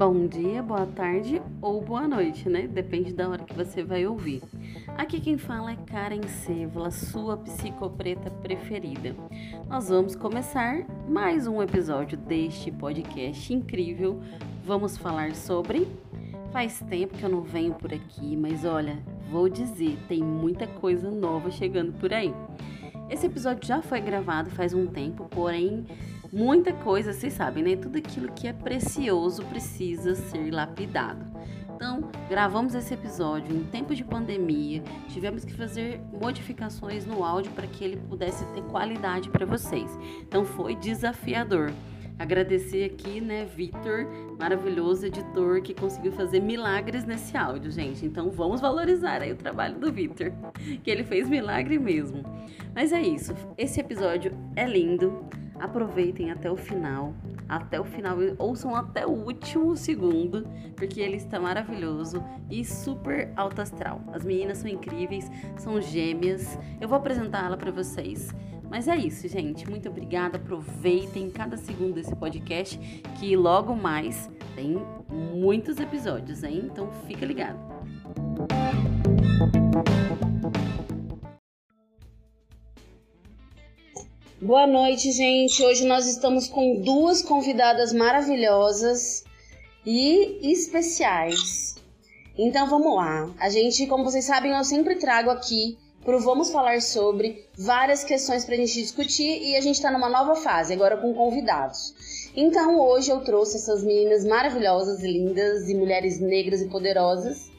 Bom dia, boa tarde ou boa noite, né? Depende da hora que você vai ouvir. Aqui quem fala é Karen Sevala, sua psicopreta preferida. Nós vamos começar mais um episódio deste podcast incrível. Vamos falar sobre. Faz tempo que eu não venho por aqui, mas olha, vou dizer, tem muita coisa nova chegando por aí. Esse episódio já foi gravado faz um tempo, porém muita coisa, vocês sabem, né? Tudo aquilo que é precioso precisa ser lapidado. Então, gravamos esse episódio em tempo de pandemia, tivemos que fazer modificações no áudio para que ele pudesse ter qualidade para vocês. Então, foi desafiador. Agradecer aqui, né, Vitor, maravilhoso editor que conseguiu fazer milagres nesse áudio, gente. Então vamos valorizar aí o trabalho do Vitor, que ele fez milagre mesmo. Mas é isso. Esse episódio é lindo. Aproveitem até o final, até o final, ouçam até o último segundo, porque ele está maravilhoso e super alto astral. As meninas são incríveis, são gêmeas. Eu vou apresentá-la para vocês. Mas é isso, gente. Muito obrigada. Aproveitem cada segundo desse podcast, que logo mais tem muitos episódios, hein? Então fica ligado. Boa noite, gente. Hoje nós estamos com duas convidadas maravilhosas e especiais. Então vamos lá. A gente, como vocês sabem, eu sempre trago aqui pro Vamos Falar Sobre várias questões pra gente discutir e a gente tá numa nova fase, agora com convidados. Então hoje eu trouxe essas meninas maravilhosas, lindas e mulheres negras e poderosas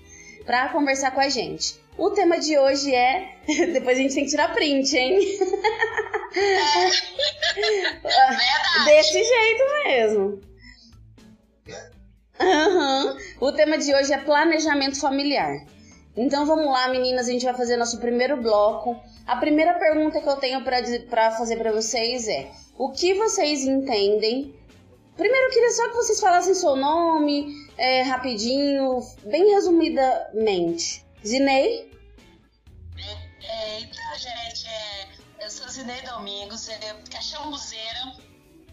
para conversar com a gente. O tema de hoje é. Depois a gente tem que tirar print, hein? É. Desse jeito mesmo. Uhum. O tema de hoje é planejamento familiar. Então vamos lá, meninas, a gente vai fazer nosso primeiro bloco. A primeira pergunta que eu tenho para fazer para vocês é: o que vocês entendem? Primeiro eu queria só que vocês falassem seu nome, é, rapidinho, bem resumidamente. Zinei? É, então, gente, é, eu sou Zinei Domingos, é, cachamuzeira,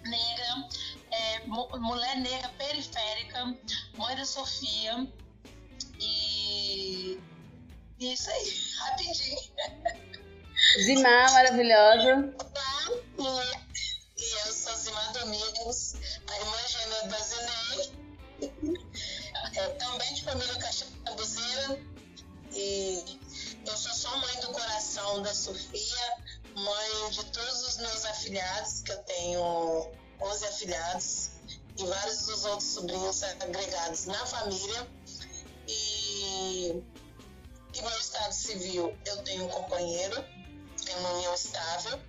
negra, é, mulher negra periférica, mãe da Sofia. E, é isso aí, rapidinho. Zimar, maravilhosa. E, e eu sou Zimar Domingos, a irmã gêmea da Zinei. É, também de família cachabuzeira. E eu sou só mãe do coração da Sofia, mãe de todos os meus afilhados, que eu tenho 11 afilhados, e vários dos outros sobrinhos agregados na família. E, e meu estado civil, eu tenho um companheiro, tenho uma união estável.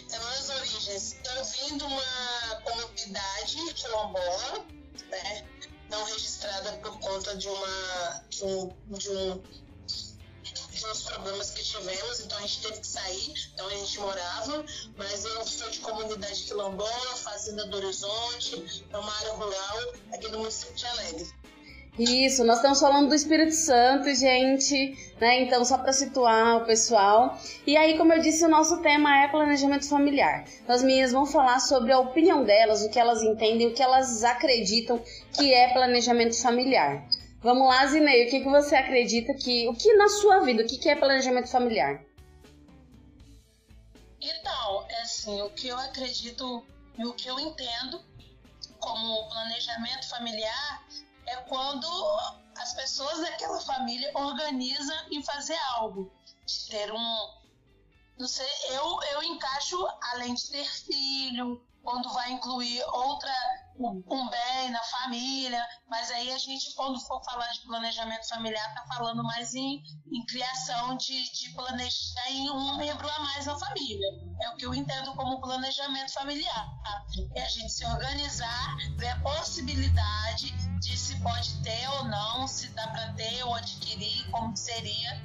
Então, minhas origens, eu vim de uma comunidade quilombola, né? não registrada por conta de uma de um, de um uns problemas que tivemos, então a gente teve que sair, então a gente morava, mas eu sou de comunidade quilombola, fazenda do Horizonte, é uma área rural aqui do município de Alegre. Isso, nós estamos falando do Espírito Santo, gente, né? Então, só para situar o pessoal. E aí, como eu disse, o nosso tema é planejamento familiar. As meninas vão falar sobre a opinião delas, o que elas entendem, o que elas acreditam que é planejamento familiar. Vamos lá, Zinei, o que, que você acredita que. O que na sua vida, o que, que é planejamento familiar? Então, é assim, o que eu acredito e o que eu entendo como planejamento familiar é quando as pessoas daquela família organizam em fazer algo. De ter um. Não sei, eu, eu encaixo, além de ter filho, quando vai incluir outra um bem na família, mas aí a gente, quando for falar de planejamento familiar, tá falando mais em, em criação de, de planejar em um membro a mais na família. É o que eu entendo como planejamento familiar. Tá? É a gente se organizar, ver a possibilidade de se pode ter ou não, se dá para ter ou adquirir, como seria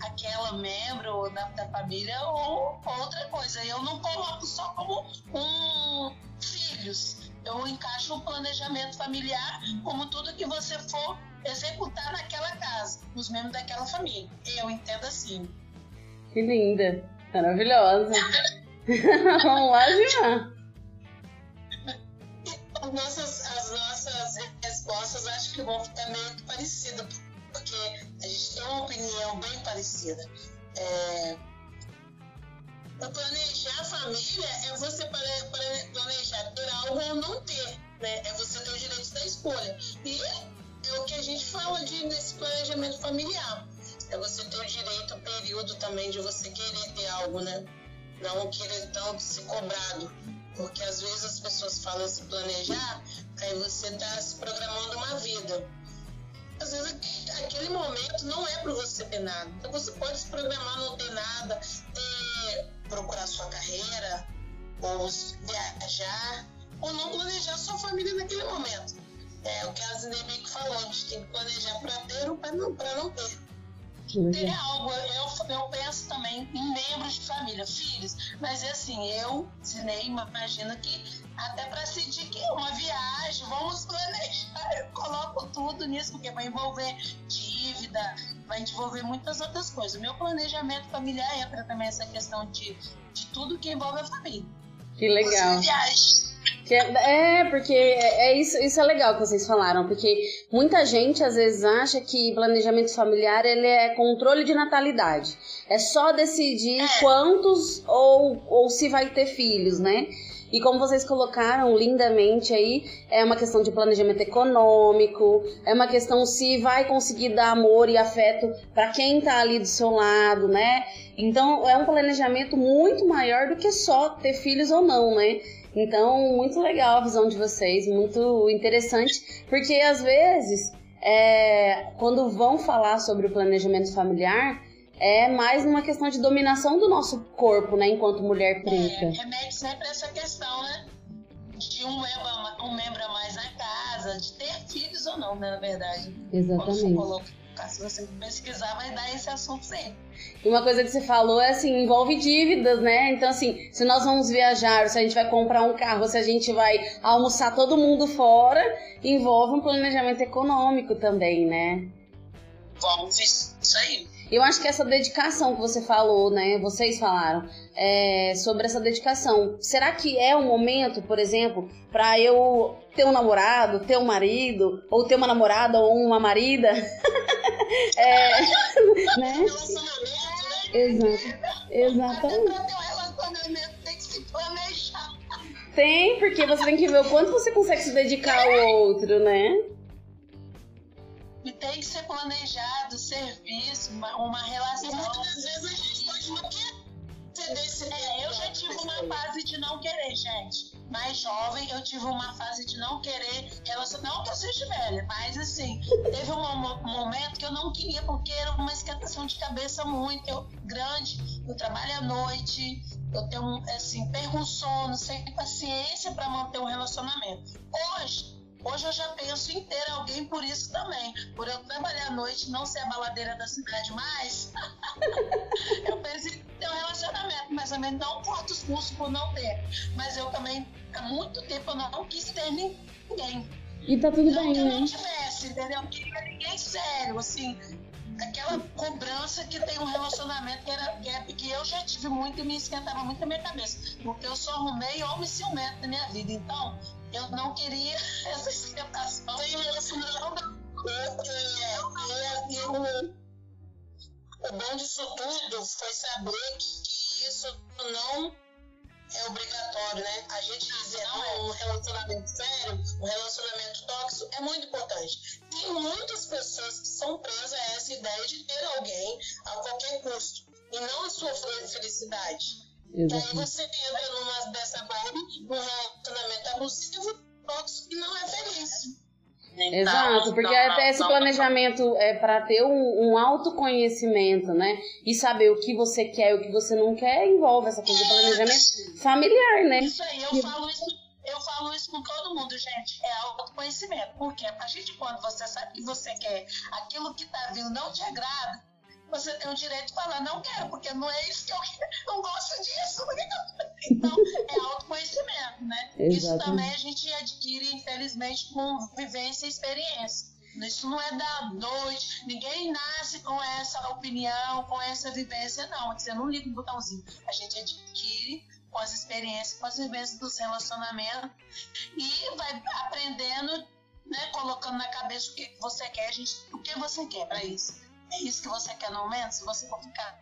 aquela membro da, da família ou outra coisa. Eu não coloco só como um filhos eu encaixo o planejamento familiar como tudo que você for executar naquela casa, os membros daquela família. Eu entendo assim. Que linda, maravilhosa. Vamos lá, Gilmar. Nossas, as nossas respostas acho que vão ficar meio parecidas, porque a gente tem uma opinião bem parecida. É, o planejar a família é você planejar ter algo ou não ter, né? É você ter o direito da escolha. E é o que a gente fala de, nesse planejamento familiar. É você ter o direito, o período também de você querer ter algo, né? Não querer tanto ser cobrado. Porque às vezes as pessoas falam se planejar, aí você está se programando uma vida. Às vezes aquele momento não é para você ter nada. Então você pode se programar não ter nada, ter, procurar sua carreira, ou viajar, ou não planejar sua família naquele momento. É o que a Zinemic falou, a gente tem que planejar para ter ou para não, não ter. Ter algo, eu, eu penso também em membros de família, filhos, mas é assim, eu, Zinei, imagino que até para decidir que uma viagem, vamos planejar, eu coloco tudo nisso, porque vai envolver dívida, vai envolver muitas outras coisas. O meu planejamento familiar entra também essa questão de, de tudo que envolve a família. Que legal. Viagens é, porque é, é isso, isso é legal que vocês falaram, porque muita gente às vezes acha que planejamento familiar ele é controle de natalidade. É só decidir é. quantos ou, ou se vai ter filhos, né? E como vocês colocaram lindamente aí, é uma questão de planejamento econômico, é uma questão se vai conseguir dar amor e afeto para quem tá ali do seu lado, né? Então é um planejamento muito maior do que só ter filhos ou não, né? Então, muito legal a visão de vocês, muito interessante, porque às vezes, é, quando vão falar sobre o planejamento familiar, é mais uma questão de dominação do nosso corpo, né, enquanto mulher preta. É, remete sempre a essa questão, né? De um membro, um membro a mais na casa, de ter filhos ou não, né, na verdade. Exatamente. Se você pesquisar, vai dar esse assunto sempre. E uma coisa que você falou é assim, envolve dívidas, né? Então, assim, se nós vamos viajar, se a gente vai comprar um carro, se a gente vai almoçar todo mundo fora, envolve um planejamento econômico também, né? Envolve isso aí. Eu acho que essa dedicação que você falou, né? Vocês falaram é, sobre essa dedicação. Será que é o momento, por exemplo, para eu ter um namorado, ter um marido, ou ter uma namorada ou uma marida? é, né? Exato. Exatamente. Tem, porque você tem que ver o quanto você consegue se dedicar ao outro, né? E tem que ser planejado, serviço, uma, uma relação. E muitas vezes a gente pode não querer desse é, Eu já tive uma fase de não querer, gente. Mais jovem, eu tive uma fase de não querer relação. Não que eu seja velha, mas assim, teve um, momento que eu não queria, porque era uma esquentação de cabeça muito eu, grande. Eu trabalho à noite, eu tenho, assim, perco sono, sem paciência para manter um relacionamento. Hoje, Hoje eu já penso em ter alguém por isso também. Por eu trabalhar à noite, não ser a baladeira da cidade mais. eu penso em ter um relacionamento, mas também não corto os custos por não ter. Mas eu também, há muito tempo, eu não quis ter ninguém. E tá tudo não bem, que eu não tivesse, entendeu? Não queria ninguém sério, assim. Aquela cobrança que tem um relacionamento que, era, que, é, que eu já tive muito e me esquentava muito a minha cabeça. Porque eu só arrumei homem ciumento na minha vida. Então, eu não queria essa esquentação isso não e, o, bom disso tudo foi saber que isso não é obrigatório, né? A gente dizer não, um relacionamento sério, um relacionamento tóxico é muito importante. Tem muitas pessoas que são presas a essa ideia de ter alguém a qualquer custo e não a sua felicidade. Exatamente. Aí você entra numa dessa vibe, num relacionamento abusivo, tóxico e não é feliz. Então, Exato, porque não, até esse planejamento é para ter um, um, autoconhecimento, né? E saber o que você quer e o que você não quer envolve essa coisa é, do planejamento familiar, né? Isso aí, eu falo isso, eu falo isso com todo mundo, gente. É autoconhecimento. Porque a partir de quando você sabe que você quer, aquilo que tá vindo não te agrada, você tem o direito de falar, não quero, porque não é isso que eu quero, não gosto disso. Então, é autoconhecimento, né? Exatamente. Isso também a gente adquire, infelizmente, com vivência e experiência. Isso não é da noite, ninguém nasce com essa opinião, com essa vivência, não. Você não liga um botãozinho. A gente adquire com as experiências, com as vivências dos relacionamentos e vai aprendendo né, colocando na cabeça o que você quer, gente, o que você quer para isso. É isso que você quer no momento? Se você for ficar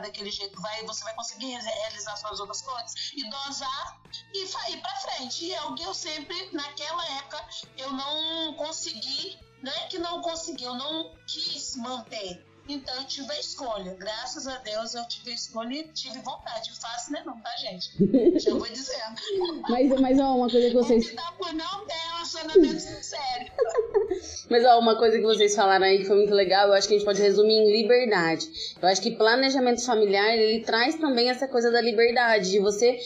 daquele jeito, vai, você vai conseguir realizar suas outras coisas e dosar e ir para frente. E é o que eu sempre, naquela época, eu não consegui, não é que não consegui, eu não quis manter. Então eu tive a escolha. Graças a Deus eu tive a escolha e tive vontade. Fácil, né? Não, tá, gente? Já vou dizendo. mas, mas ó, uma coisa que vocês. Não por não ter relacionamento sério. Mas ó, uma coisa que vocês falaram aí que foi muito legal, eu acho que a gente pode resumir em liberdade. Eu acho que planejamento familiar, ele traz também essa coisa da liberdade, de você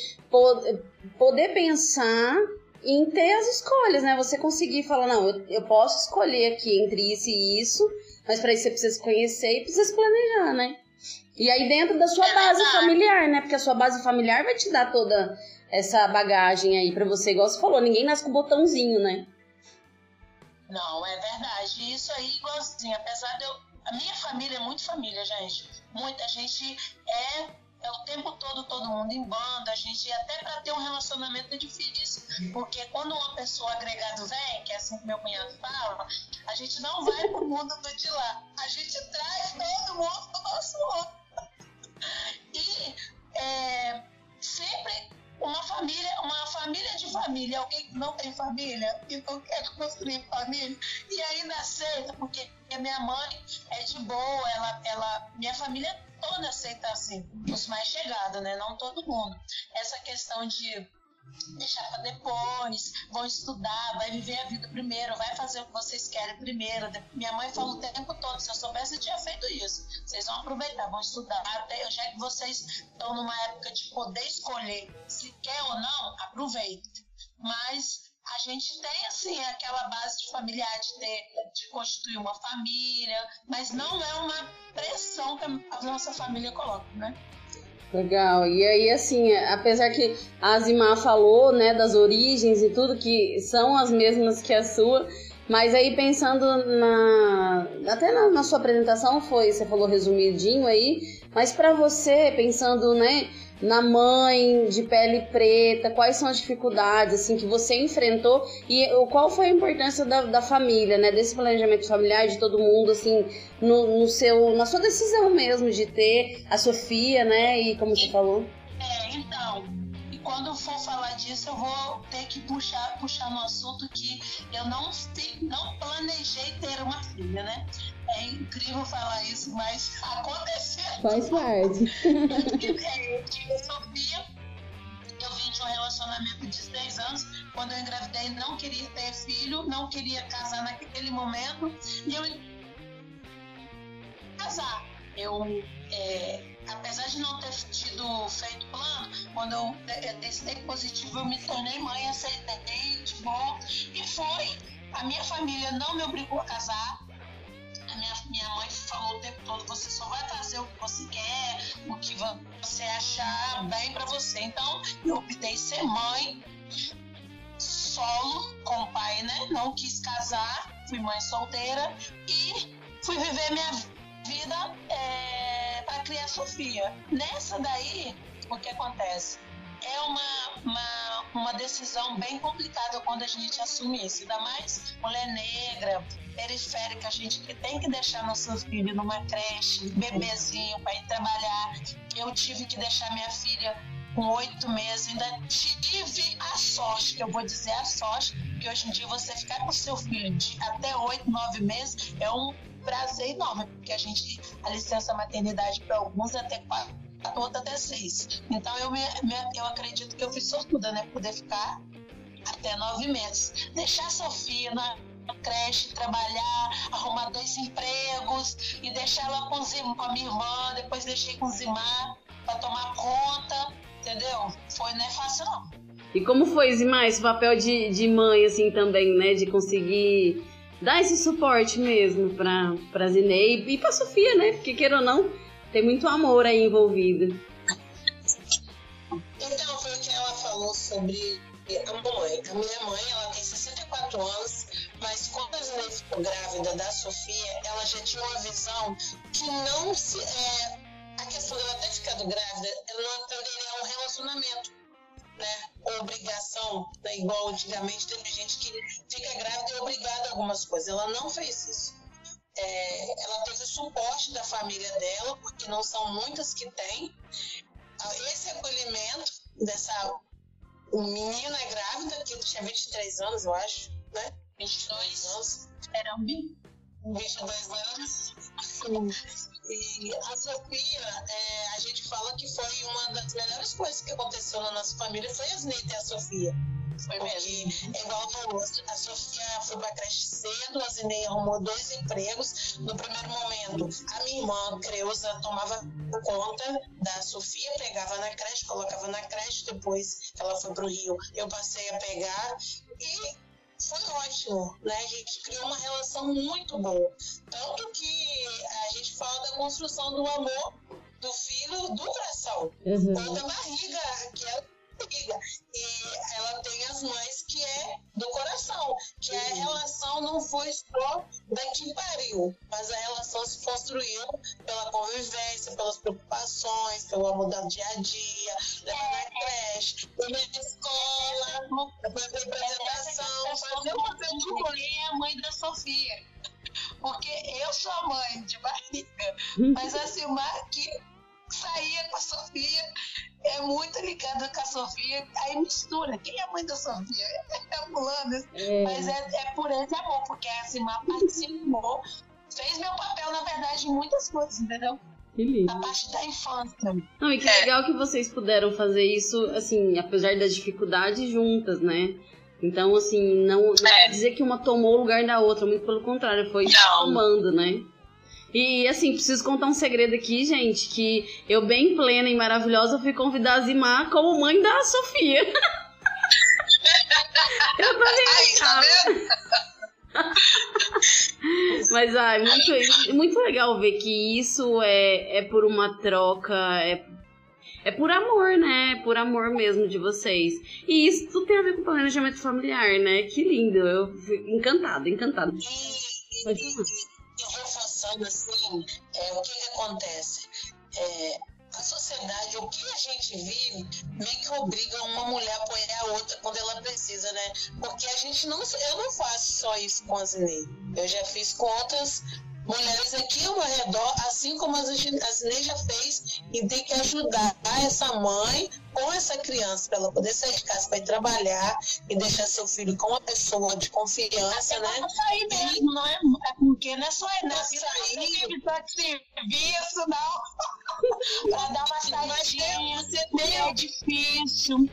poder pensar em ter as escolhas, né? Você conseguir falar, não, eu, eu posso escolher aqui entre isso e isso, mas para isso você precisa se conhecer e precisa se planejar, né? E aí dentro da sua base familiar, né? Porque a sua base familiar vai te dar toda essa bagagem aí para você, igual você falou, ninguém nasce com botãozinho, né? Não, é verdade. Isso aí, igualzinho, apesar de eu. A minha família é muito família, gente. Muita gente é é o tempo todo todo mundo em banda, a gente até para ter um relacionamento é difícil, porque quando uma pessoa agregado vem, que é assim que meu cunhado fala, a gente não vai pro mundo do de lá, a gente traz todo mundo pro nosso mundo. E é, sempre uma família, uma família de família, alguém que não tem família e não quer construir família e ainda aceita, porque minha mãe é de boa, ela, ela, minha família toda aceita assim, os mais chegados, né? Não todo mundo. Essa questão de deixar para depois, vão estudar, vai viver a vida primeiro, vai fazer o que vocês querem primeiro. Minha mãe fala o tempo todo, se eu soubesse eu tinha feito isso. Vocês vão aproveitar, vão estudar. Até já que vocês estão numa época de poder escolher se quer ou não, aproveite. Mas a gente tem assim aquela base de familiar de ter de constituir uma família, mas não é uma pressão que a nossa família coloca, né? Legal. E aí, assim, apesar que a Azimar falou, né, das origens e tudo, que são as mesmas que a sua, mas aí pensando na. Até na, na sua apresentação foi, você falou resumidinho aí, mas para você, pensando, né, na mãe de pele preta, quais são as dificuldades assim que você enfrentou e qual foi a importância da, da família, né, desse planejamento familiar de todo mundo assim no, no, seu na sua decisão mesmo de ter a Sofia, né, e como você falou. É, então, quando for falar disso eu vou ter que puxar puxar no assunto que eu não não planejei ter uma filha, né? É incrível falar isso, mas aconteceu. Faz parte. eu tive Sofia, eu vim de um relacionamento de seis anos. Quando eu engravidei, não queria ter filho, não queria casar naquele momento. E eu casar. Eu, é, apesar de não ter tido feito plano, quando eu testei positivo, eu me tornei mãe, aceitei de bom. E foi. A minha família não me obrigou a casar minha, minha mãe falou o tempo todo: você só vai fazer o que você quer, o que você achar bem para você. Então, eu optei ser mãe solo com o pai, né? Não quis casar, fui mãe solteira e fui viver minha vida é, criar Sofia. Nessa daí, o que acontece? é uma, uma, uma decisão bem complicada quando a gente assume isso. Ainda mais mulher negra, periférica, a gente que tem que deixar nossos filhos numa creche, bebezinho, para ir trabalhar. Eu tive que deixar minha filha com oito meses, ainda tive a sorte, que eu vou dizer a sorte, que hoje em dia você ficar com seu filho de até oito, nove meses é um prazer enorme, porque a gente, a licença maternidade para alguns é até quatro outra até seis. Então eu, me, eu acredito que eu fui sortuda, né? Poder ficar até nove meses. Deixar a Sofia na creche, trabalhar, arrumar dois empregos e deixar ela com, com a minha irmã, depois deixei com o Zimar para tomar conta, entendeu? Foi, não é fácil não. E como foi, Zimar, esse papel de, de mãe, assim, também, né? De conseguir dar esse suporte mesmo pra, pra Zinei e pra Sofia, né? Porque, queira ou não, tem muito amor aí envolvido. Então, foi o que ela falou sobre a mãe. A minha mãe, ela tem 64 anos, mas quando a Zinei ficou grávida da Sofia, ela já tinha uma visão que não se. É, a questão dela ter ficado grávida, ela não atenderia a um relacionamento. Né, obrigação, né, igual antigamente teve gente que fica grávida e é obrigada a algumas coisas. Ela não fez isso. É, ela teve o suporte da família dela, porque não são muitas que têm. Ah, esse acolhimento dessa menina grávida, que tinha 23 anos, eu acho, né? 22 anos. Era um 22 anos. E a Sofia, é, a gente fala que foi uma das melhores coisas que aconteceu na nossa família, foi as Neita e a Sofia. Foi mesmo. É igual falou, a Sofia foi pra creche cedo, a Zinei arrumou dois empregos. No primeiro momento, a minha irmã, Creuza, tomava conta da Sofia, pegava na creche, colocava na creche, depois ela foi pro Rio, eu passei a pegar e foi ótimo, né? A gente criou uma relação muito boa. Tanto que a gente fala da construção do amor do filho do coração, uhum. ou da barriga, que é E ela tem as mães que é do coração, que a relação não foi só daqui pariu, mas a relação se construiu pela convivência, pelas preocupações, pelo amor do dia a dia, levar na creche, na escola, fazer apresentação, fazer uma Quem é a mãe da Sofia? Porque eu sou a mãe de barriga, mas a Silmar que saía com a Sofia é muito ligada com a Sofia, aí mistura. Quem é a mãe da Sofia? É a fulana. É. Mas é, é por esse amor, porque a Simar participou, fez meu papel, na verdade, em muitas coisas, entendeu? Que lindo. A parte da infância. Não, e que é. legal que vocês puderam fazer isso, assim, apesar das dificuldades juntas, né? Então, assim, não, não é. dizer que uma tomou o lugar da outra, muito pelo contrário, foi não. tomando, né? E assim, preciso contar um segredo aqui, gente, que eu bem plena e maravilhosa fui convidar a Zimar como mãe da Sofia. eu também tá Mas ai, muito, muito legal ver que isso é, é por uma troca, é, é por amor, né? É por amor mesmo de vocês. E isso tudo tem a ver com planejamento familiar, né? Que lindo. Eu fico encantada, encantada. Pode falar pensando assim, é, o que, que acontece? É, a sociedade, o que a gente vive, meio que obriga uma mulher a apoiar a outra quando ela precisa, né? Porque a gente não. Eu não faço só isso com a Zinei. Eu já fiz com outras mulheres aqui ao meu redor, assim como a Zinei já fez, e tem que ajudar essa mãe com essa criança para ela poder sair de casa para ir trabalhar e deixar seu filho com uma pessoa de confiança, né? Não sair mesmo, não é? É porque não é só na vida sair para serviço, não. para dar uma saidinha, você tem... é difícil.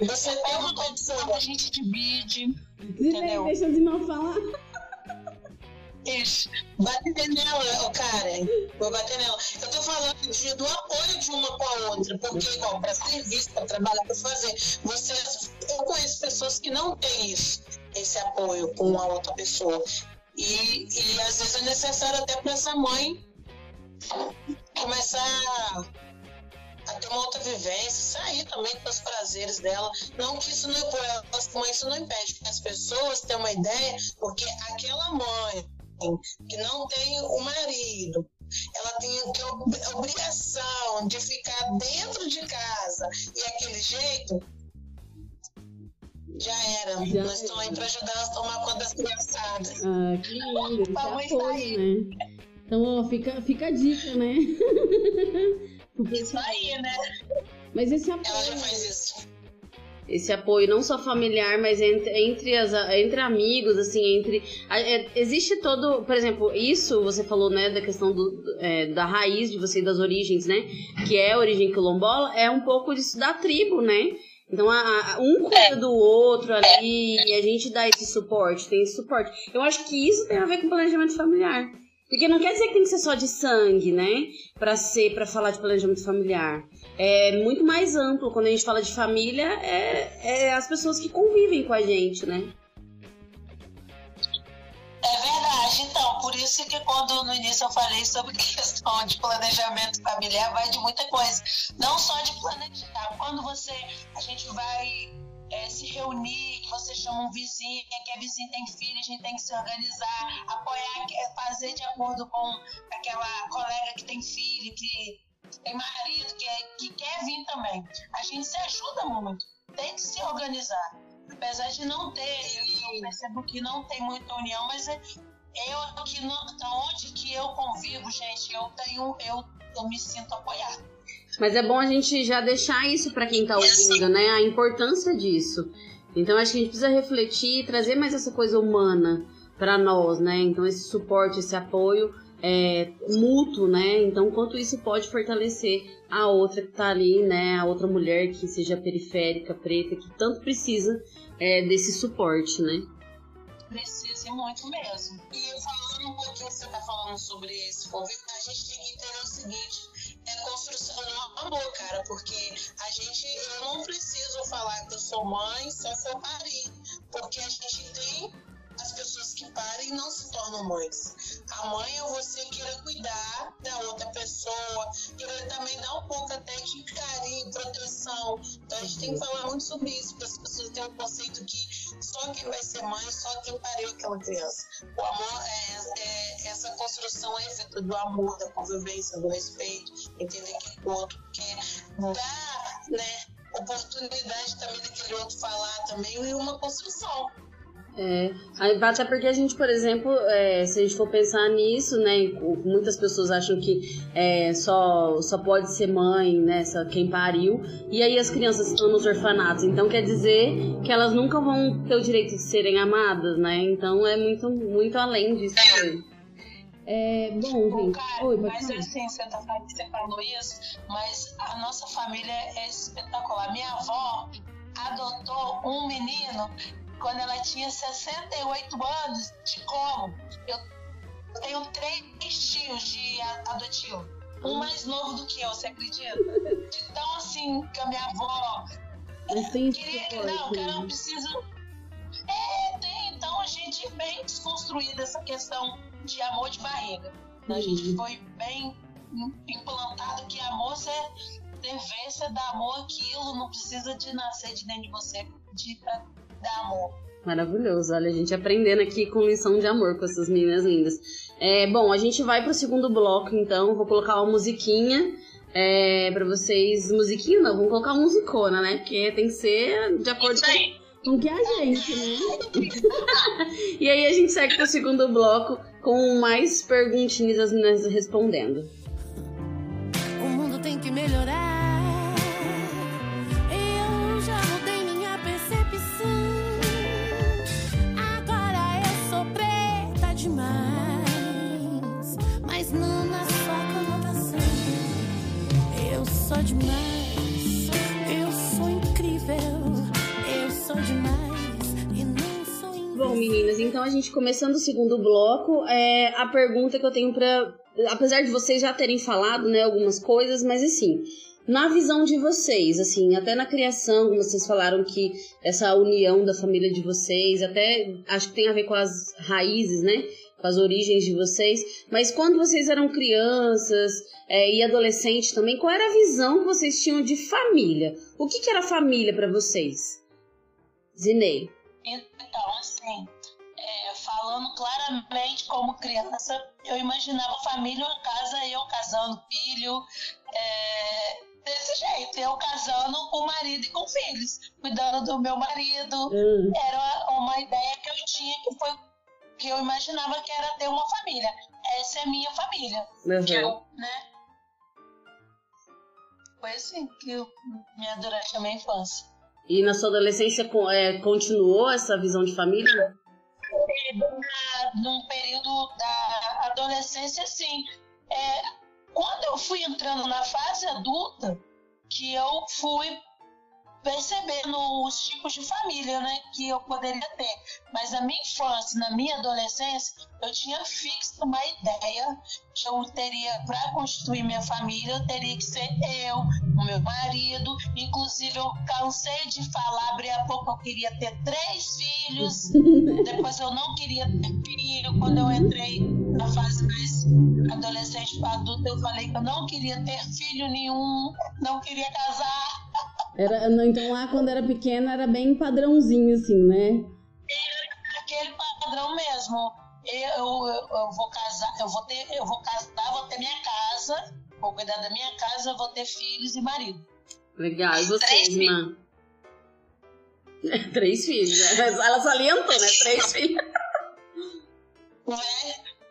Você tem uma condição, a gente divide. Entendeu? Deixa eu não falar. Bater nela, Karen. Vou bater nela. Eu tô falando de, do apoio de uma com a outra, porque, igual, para serviço, para trabalhar, para fazer. Você, eu conheço pessoas que não têm isso, esse apoio com a outra pessoa. E, e às vezes é necessário até para essa mãe começar a ter uma outra vivência, sair também com os prazeres dela. Não que isso não, mas isso não impede que as pessoas tenham uma ideia, porque aquela mãe que não tem o marido, ela tem a obrigação de ficar dentro de casa e aquele jeito, já era. Já Nós estamos aí para ajudar elas a tomar conta das criançadas. Ah, que lindo. Esse apoio, né? Então, ó, fica, fica a dica, né? Isso aí, né? Mas esse apoio... Ela já faz isso esse apoio não só familiar, mas entre, entre, as, entre amigos, assim, entre. É, existe todo. Por exemplo, isso você falou, né, da questão do, é, da raiz de você, das origens, né? Que é a origem quilombola, é um pouco disso da tribo, né? Então, a, a, um cuida do outro ali e a gente dá esse suporte, tem esse suporte. Eu acho que isso tem a ver com planejamento familiar. Porque não quer dizer que tem que ser só de sangue, né? Pra ser, para falar de planejamento familiar é muito mais amplo. Quando a gente fala de família, é, é as pessoas que convivem com a gente, né? É verdade, então, por isso que quando no início eu falei sobre questão de planejamento familiar, vai de muita coisa. Não só de planejar. Quando você, a gente vai é, se reunir, que você chama um vizinho, que a vizinha tem filho, a gente tem que se organizar, apoiar, fazer de acordo com aquela colega que tem filho, que tem marido que, é, que quer vir também. A gente se ajuda muito, tem que se organizar. Apesar de não ter, eu percebo que não tem muita união, mas é, eu no, onde que eu convivo, gente, eu tenho, eu, eu me sinto apoiada. Mas é bom a gente já deixar isso para quem tá ouvindo, né? A importância disso. Então acho que a gente precisa refletir e trazer mais essa coisa humana para nós, né? Então esse suporte, esse apoio é, mútuo, né? Então quanto isso pode fortalecer a outra que tá ali, né? A outra mulher que seja periférica, preta, que tanto precisa é, desse suporte, né? Precisa muito mesmo. E falando um pouquinho, você tá falando sobre esse convívio, a gente tem que entender o seguinte, construção do amor, cara, porque a gente, eu não preciso falar que eu sou mãe se eu porque a gente tem as pessoas que parem não se tornam mães. A mãe é você querer cuidar da outra pessoa, querer também dar um pouco até de carinho, proteção. Então a gente tem que falar muito sobre isso, porque as pessoas têm um conceito que só quem vai ser mãe, só quem pariu aquela criança. O amor é, é essa construção é feita do amor, da convivência, do respeito, entender que o outro quer dar, né? Oportunidade também daquele outro falar também e uma construção. É, até porque a gente, por exemplo, é, se a gente for pensar nisso, né, muitas pessoas acham que é, só, só pode ser mãe, né, só quem pariu, e aí as crianças estão nos orfanatos, então quer dizer que elas nunca vão ter o direito de serem amadas, né, então é muito, muito além disso. É, bom, gente. Cara, Oi, mas falar. assim, você, tá, você falou isso, mas a nossa família é espetacular. Minha avó adotou um menino quando ela tinha 68 anos. De como? Eu tenho três tios de adotivo. Um mais novo do que eu, você acredita? Então, assim, que a minha avó. Queria que não, que eu não preciso. É, tem. Então a gente bem desconstruída essa questão de amor de barriga. Uhum. A gente foi bem implantado que amor é dever, você dá amor aquilo, não precisa de nascer de dentro de você de, dar amor. Maravilhoso, olha, a gente aprendendo aqui com lição de amor com essas meninas lindas. É, bom, a gente vai pro segundo bloco, então, vou colocar uma musiquinha é, pra vocês. Musiquinha não, vamos colocar musicona, né? Porque tem que ser de acordo com, com que é a gente, né? e aí a gente segue pro segundo bloco com mais perguntinhas as meninas respondendo. O mundo tem que melhorar. Bom, meninas, então a gente começando o segundo bloco, é a pergunta que eu tenho para, apesar de vocês já terem falado, né, algumas coisas, mas assim, na visão de vocês, assim, até na criação, vocês falaram que essa união da família de vocês, até acho que tem a ver com as raízes, né? Com as origens de vocês. Mas quando vocês eram crianças, é, e adolescente também, qual era a visão que vocês tinham de família? O que, que era família para vocês? Zinei. Então, assim, é, falando claramente como criança, eu imaginava família, uma casa, eu casando, filho, é, desse jeito, eu casando com marido e com filhos, cuidando do meu marido. Hum. Era uma ideia que eu tinha que foi que eu imaginava que era ter uma família. Essa é minha família. Uhum. Que eu, né? Foi assim que eu, minha, durante a minha infância. E na sua adolescência é, continuou essa visão de família? Num período da adolescência, sim. É, quando eu fui entrando na fase adulta, que eu fui percebendo os tipos de família né, que eu poderia ter. Mas na minha infância, na minha adolescência, eu tinha fixo uma ideia que eu teria, para constituir minha família, eu teria que ser eu, o meu marido. Inclusive, eu cansei de falar, abri a pouco, eu queria ter três filhos. Depois, eu não queria ter filho. Quando eu entrei na fase mais adolescente para adulta, eu falei que eu não queria ter filho nenhum, não queria casar. Era, então lá quando era pequena era bem padrãozinho, assim, né? Era aquele padrão mesmo. Eu, eu, eu, vou casar, eu vou ter, eu vou casar, vou ter minha casa, vou cuidar da minha casa, vou ter filhos e marido. Legal. E você, Três irmã? Três filhos, né? Ela salientou, né? Três filhos. Né?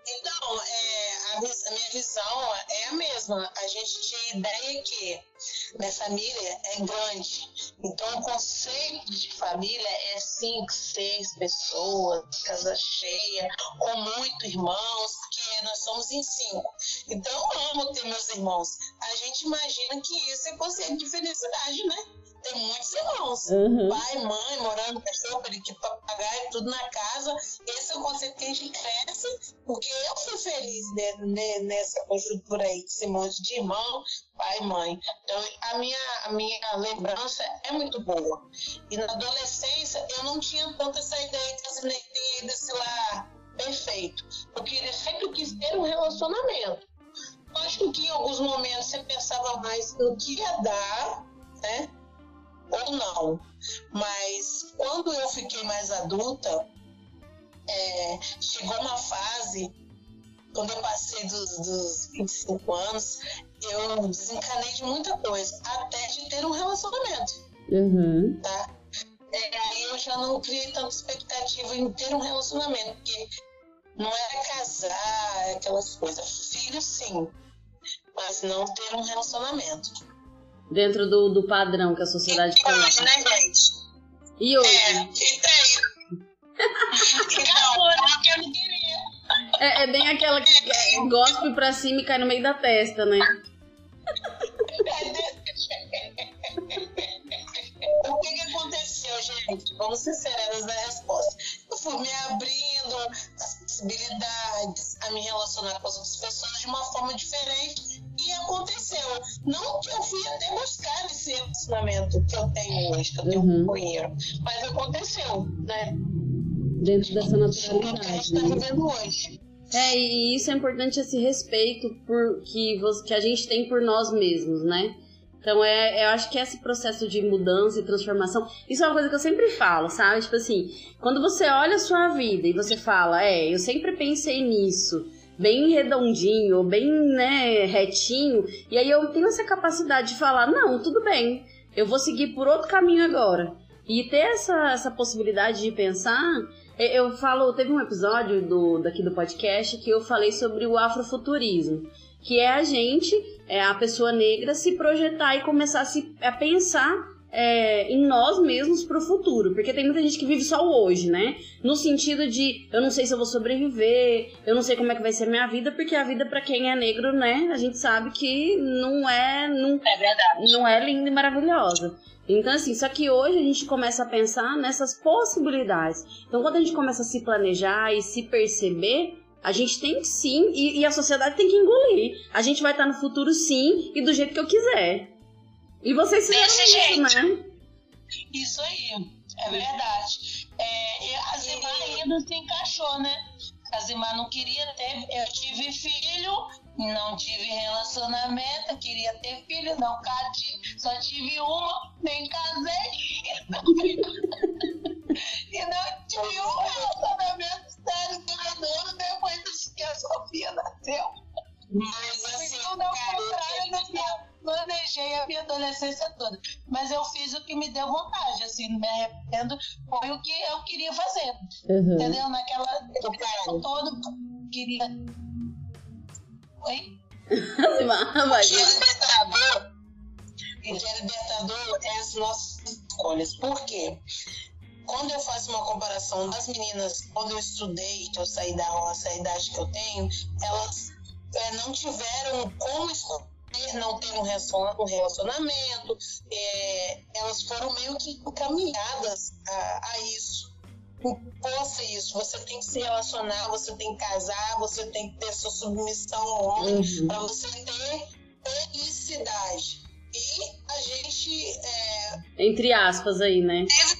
Então, é, a, minha visão é a mesma. A gente tinha ideia que minha família é grande. Então, o conceito de família é cinco, seis pessoas, casa cheia, com muitos irmãos, porque nós somos em cinco. Então, eu amo ter meus irmãos. A gente imagina que isso é conceito de felicidade, né? Tem muitos irmãos Uhum. pai, mãe, morando, cachorro, periquito, papagaio, tudo na casa. Esse é o conceito que a gente cresce, porque eu fui feliz né, nessa conjuntura aí, esse monte de irmão, pai, mãe. Então, a minha, a minha lembrança é muito boa. E na adolescência, eu não tinha tanto essa ideia que as meninas têm desse lar perfeito. Eu queria sempre quis ter um relacionamento. Lógico que em alguns momentos você pensava mais no que ia dar, né? Ou não. Mas quando eu fiquei mais adulta, é, chegou uma fase, quando eu passei dos, dos 25 anos, eu desencanei de muita coisa, até de ter um relacionamento, Uhum. tá? É, aí eu já não criei tanta expectativa em ter um relacionamento, porque não era casar, aquelas coisas. Filho, sim, mas não ter um relacionamento. Dentro do, do padrão que a sociedade E hoje, né, gente? E hoje? É, e daí? Não, não queria. É, é bem aquela que é, gospe pra cima e cai no meio da testa, né? O que, que aconteceu, gente? Vamos ser serenas na resposta. Eu fui me abrindo as possibilidades a me relacionar com as outras pessoas de uma forma diferente e aconteceu. Não que eu fui até buscar esse relacionamento que eu tenho hoje, que eu tenho Uhum. um companheiro, mas aconteceu, né? Dentro dessa Tudo que a gente naturalidade, está vivendo hoje. É, e isso é importante esse respeito por, que, que a gente tem por nós mesmos, né? Então, é, eu acho que esse processo de mudança e transformação, isso é uma coisa que eu sempre falo, sabe? Tipo assim, quando você olha a sua vida e você fala, é, eu sempre pensei nisso, bem redondinho, bem, né, retinho, e aí eu tenho essa capacidade de falar, não, tudo bem, eu vou seguir por outro caminho agora. E ter essa, essa possibilidade de pensar, eu eu falo, teve um episódio do, daqui do podcast que eu falei sobre o afrofuturismo, que é a gente, é a pessoa negra, se projetar e começar a, se, a pensar é, em nós mesmos pro futuro. Porque tem muita gente que vive só o hoje, né? No sentido de eu não sei se eu vou sobreviver, eu não sei como é que vai ser a minha vida, porque a vida pra quem é negro, né? A gente sabe que não é. Não, É verdade. não é linda e maravilhosa. Então, assim, só que hoje a gente começa a pensar nessas possibilidades. Então, quando a gente começa a se planejar e se perceber, a gente tem que sim, e, e a sociedade tem que engolir. A gente vai estar no futuro sim, e do jeito que eu quiser. E vocês fizeram Desse isso, jeito. né? Isso aí, é verdade. É, e a Zimar ainda se encaixou, né? A Zimar não queria ter. Eu tive filho, não tive relacionamento, queria ter filho, não casei, só tive uma, nem casei. e não tive um relacionamento sério, duradouro depois que a Sofia nasceu. Mas assim, Tudo ao contrário do que eu planejei a minha adolescência toda. Mas eu fiz o que me deu vontade, assim, não me arrependo. Foi o que eu queria fazer, Uhum. entendeu? Naquela tempo todo, eu queria. Oi? Vai, O que é libertador, o que é libertador é as nossas escolhas. Por quê? Quando eu faço uma comparação das meninas, quando eu estudei, que eu saí da roça, a idade que eu tenho, elas é, não tiveram como escolher não ter um relaciona- relacionamento, é, elas foram meio que encaminhadas a, a isso. Imposta isso, você tem que se relacionar, você tem que casar, você tem que ter sua submissão ao homem, Uhum. para você ter felicidade. E a gente é, Entre aspas aí, né? é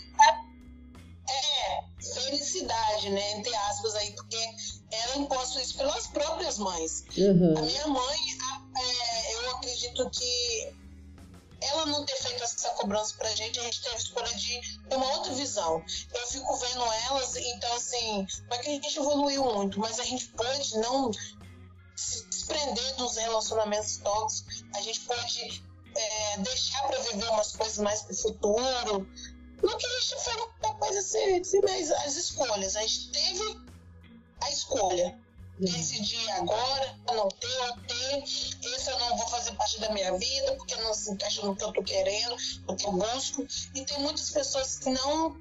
né? Entre aspas aí, porque ela imposto isso pelas próprias mães. A Uhum. minha mãe, a- é, eu acredito que ela não ter feito essa cobrança pra gente, a gente teve a escolha de ter uma outra visão. Eu fico vendo elas, então assim, não é que a gente evoluiu muito, mas a gente pode não se desprender desprender dos relacionamentos tóxicos, a gente pode é, deixar para viver umas coisas mais pro futuro. Não que a gente foi uma coisa assim, assim, mas as escolhas. A gente teve a escolha. Decidir agora, não ter, ou ter, esse eu não vou fazer parte da minha vida, porque não se encaixa no que eu tô querendo, no que eu busco. E tem muitas pessoas que não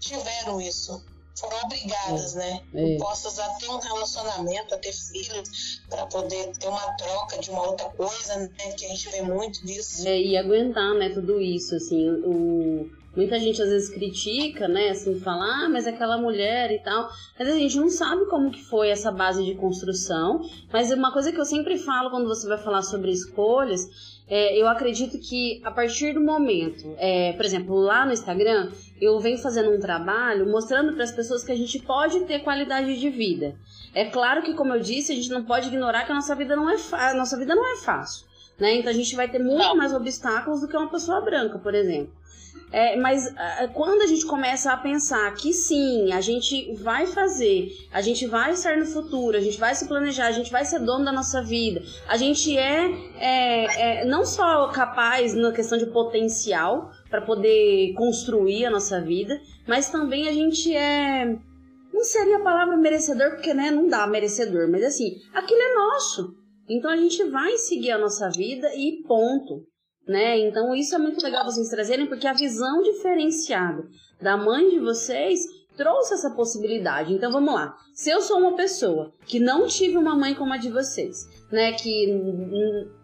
tiveram isso foram obrigadas, né? É. Postas a ter um relacionamento, a ter filhos, para poder ter uma troca de uma outra coisa, né? Que a gente vê muito disso. É, e aguentar, né, tudo isso, assim, o... Muita gente às vezes critica, né, assim, fala, ah, mas aquela mulher e tal. Mas a gente não sabe como que foi essa base de construção. Mas uma coisa que eu sempre falo quando você vai falar sobre escolhas é, eu acredito que a partir do momento, é, por exemplo, lá no Instagram, eu venho fazendo um trabalho mostrando para as pessoas que a gente pode ter qualidade de vida. É claro que, como eu disse, a gente não pode ignorar que a nossa vida não é, a nossa vida não é fácil. Né? Então a gente vai ter muito mais obstáculos do que uma pessoa branca, por exemplo. É, mas uh, quando a gente começa a pensar que sim, a gente vai fazer, a gente vai estar no futuro, a gente vai se planejar, a gente vai ser dono da nossa vida, a gente é, é, é não só capaz na questão de potencial para poder construir a nossa vida, mas também a gente é. Não seria a palavra merecedor, porque né, não dá merecedor, mas assim, aquilo é nosso. Então a gente vai seguir a nossa vida e ponto né? Então isso é muito legal vocês trazerem, porque a visão diferenciada da mãe de vocês trouxe essa possibilidade. Então vamos lá. Se eu sou uma pessoa que não tive uma mãe como a de vocês, né, que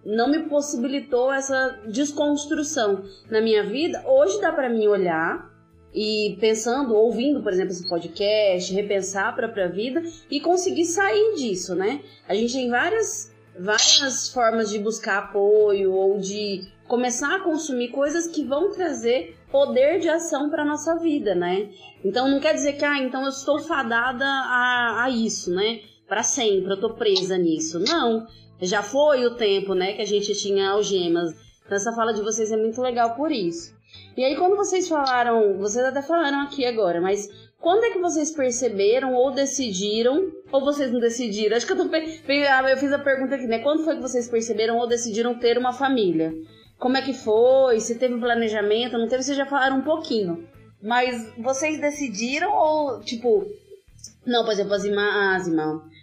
não me possibilitou essa desconstrução na minha vida, hoje dá para mim olhar e pensando, ouvindo, por exemplo, esse podcast, repensar a própria vida e conseguir sair disso, né? A gente tem várias várias formas de buscar apoio ou de começar a consumir coisas que vão trazer poder de ação para nossa vida, né? Então não quer dizer que ah, então eu estou fadada a, a isso, né? Para sempre, eu tô presa nisso. Não, já foi o tempo, né, que a gente tinha algemas. Então essa fala de vocês é muito legal por isso. E aí quando vocês falaram, vocês até falaram aqui agora, mas quando é que vocês perceberam ou decidiram, ou vocês não decidiram? Acho que eu, tô, ah, eu fiz a pergunta aqui, né? Quando foi que vocês perceberam ou decidiram ter uma família? Como é que foi? Se teve planejamento, não teve? Vocês já falaram um pouquinho. Mas vocês decidiram ou, tipo... Não, por exemplo, as irmãs,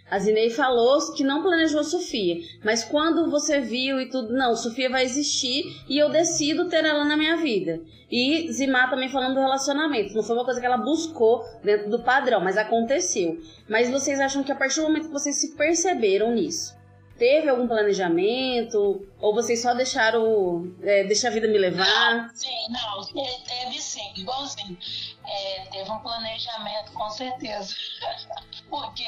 a Zinei falou que não planejou Sofia, mas quando você viu e tudo, não, Sofia vai existir e eu decido ter ela na minha vida. E Zimar também falando do relacionamento, não foi uma coisa que ela buscou dentro do padrão, mas aconteceu. Mas vocês acham que a partir do momento que vocês se perceberam nisso, teve algum planejamento? Ou vocês só deixaram, é, a vida me levar? Não, sim, não, teve sim, igualzinho. É, teve um planejamento, com certeza. Porque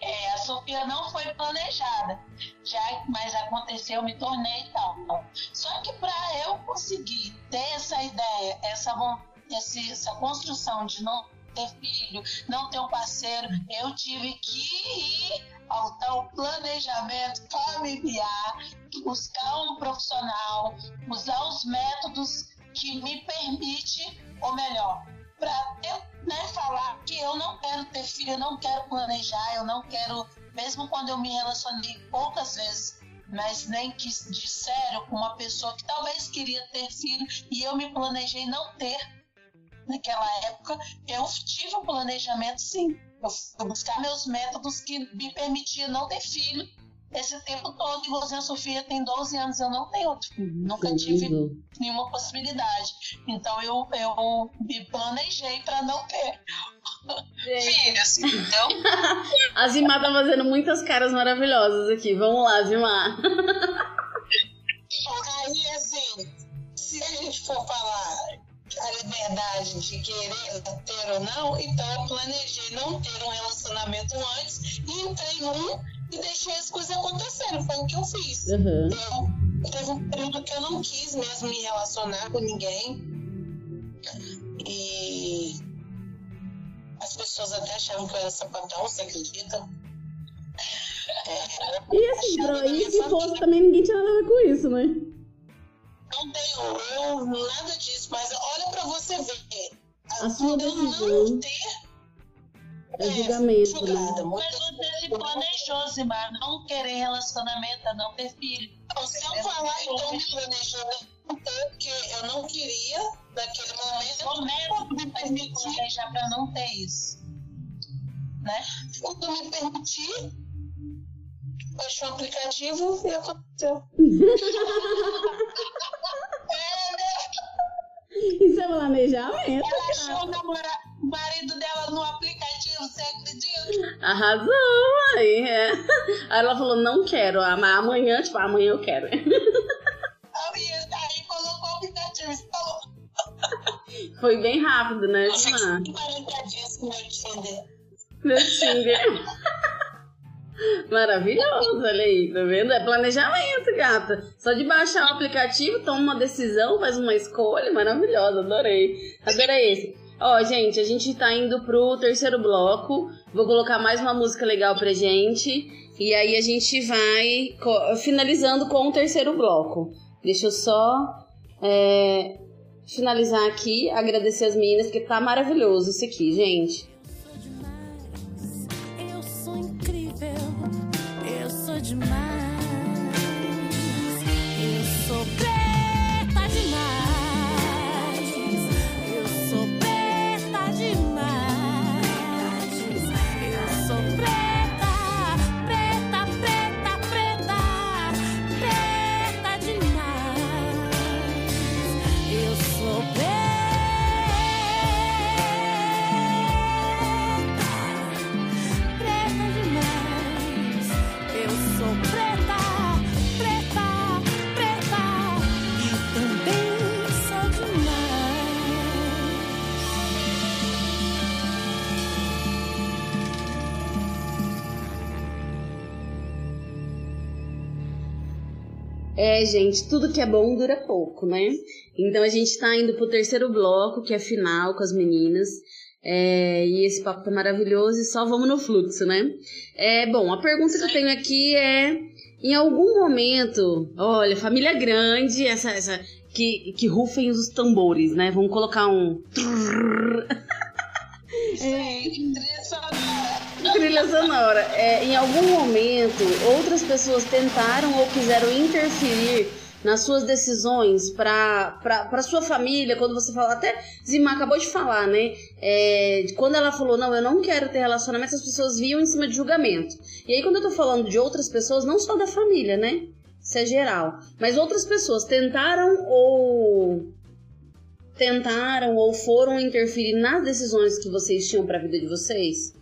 é, a Sofia não foi planejada, já, mas aconteceu, me tornei tal. Só que para eu conseguir ter essa ideia, essa, essa construção de não ter filho, não ter um parceiro, eu tive que ir ao tal planejamento familiar, buscar um profissional, usar os métodos que me permite, ou melhor, para eu né, falar que eu não quero ter filho, eu não quero planejar, eu não quero, mesmo quando eu me relacionei poucas vezes, mas nem que de sério com uma pessoa que talvez queria ter filho e eu me planejei não ter naquela época, eu tive um planejamento sim eu fui buscar meus métodos que me permitiam não ter filho esse tempo todo. E você, Sofia, tem 12 anos, eu não tenho outro filho. Nunca tive nenhuma possibilidade. Então eu, eu me planejei para não ter filhos, assim, então. A Zimar tá fazendo muitas caras maravilhosas aqui. Vamos lá, Zimar. de querer ter ou não, então eu planejei não ter um relacionamento antes e entrei em um e deixei as coisas acontecerem. Foi o que eu fiz. Uhum. Eu, teve um período que eu não quis mesmo me relacionar com ninguém. E as pessoas até achavam que eu era sapatão, você acredita? É, e assim, pra ir se fosse também ninguém tinha nada a ver com isso, né? não tenho eu, nada disso, mas olha pra você ver. A, a sua decisão. Não ter é julgamento, julgada, né? Mas você se planejou, Zimar, não querer relacionamento, não ter filho. Então, se eu falar, então me planejou porque eu não queria, naquele momento, Começa me permitir planejar pra não ter isso. Né? quando me permitir, baixei um aplicativo e aconteceu. Isso é planejamento. Ela achou o namora- o marido dela no aplicativo, você acredita? Arrasou, aí é. Aí ela falou, não quero, ama- amanhã, tipo, amanhã eu quero. Aí, aí colocou o aplicativo e falou, Foi bem rápido, né, Gilmar? 40 dias com o meu Tinder. Meu Tinder. Maravilhoso, olha aí, tá vendo? É planejamento, gata. Só de baixar o aplicativo, toma uma decisão, faz uma escolha maravilhosa, adorei. Adorei esse. Ó, gente, a gente tá indo pro terceiro bloco. Vou colocar mais uma música legal pra gente. E aí a gente vai finalizando com o terceiro bloco. Deixa eu só é, finalizar aqui, agradecer as meninas, porque tá maravilhoso isso aqui, gente. É, gente, tudo que é bom dura pouco, né? Então a gente tá indo pro terceiro bloco, que é final com as meninas. É, e esse papo tá maravilhoso e só vamos no fluxo, né? É, bom, a pergunta que eu tenho aqui é: em algum momento, olha, família grande, essa, essa que, que rufem os tambores, né? Vamos colocar um Sim, trilha sonora. É, em algum momento, outras pessoas tentaram ou quiseram interferir nas suas decisões para para sua família, quando você fala, até Zima acabou de falar, né? É, quando ela falou, não, eu não quero ter relacionamento, as pessoas viam em cima de julgamento. E aí, quando eu tô falando de outras pessoas, não só da família, né? Isso é geral. Mas outras pessoas tentaram ou tentaram ou foram interferir nas decisões que vocês tinham pra vida de vocês?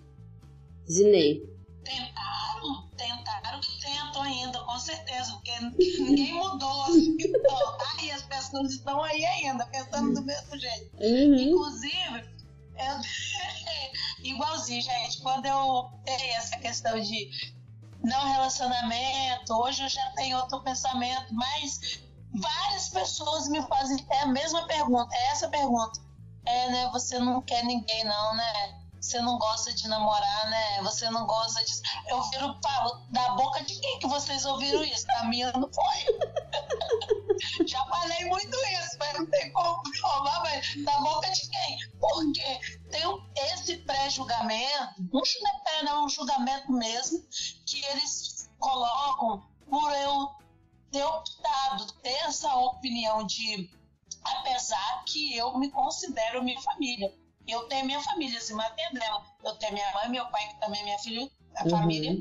Zinei. Tentaram, tentaram e tentam ainda, com certeza, porque ninguém mudou. Então, tá aí as pessoas estão aí ainda, pensando do mesmo jeito. Uhum. Inclusive, eu, igualzinho, gente, quando eu tenho essa questão de não relacionamento, hoje eu já tenho outro pensamento, mas várias pessoas me fazem é a mesma pergunta, é essa pergunta. É, né, você não quer ninguém não, né? Você não gosta de namorar, né? Você não gosta disso. Eu viro, falo, da boca de quem que vocês ouviram isso? Da minha não foi. Já falei muito isso, mas não tem como provar, mas da boca de quem? Porque tem esse pré-julgamento, não é pré, não, é um julgamento mesmo, que eles colocam por eu ter optado, ter essa opinião de, apesar que eu me considero minha família. Eu tenho minha família, mas tem dela. Eu tenho minha mãe, meu pai, que também é minha filha, a Uhum. família.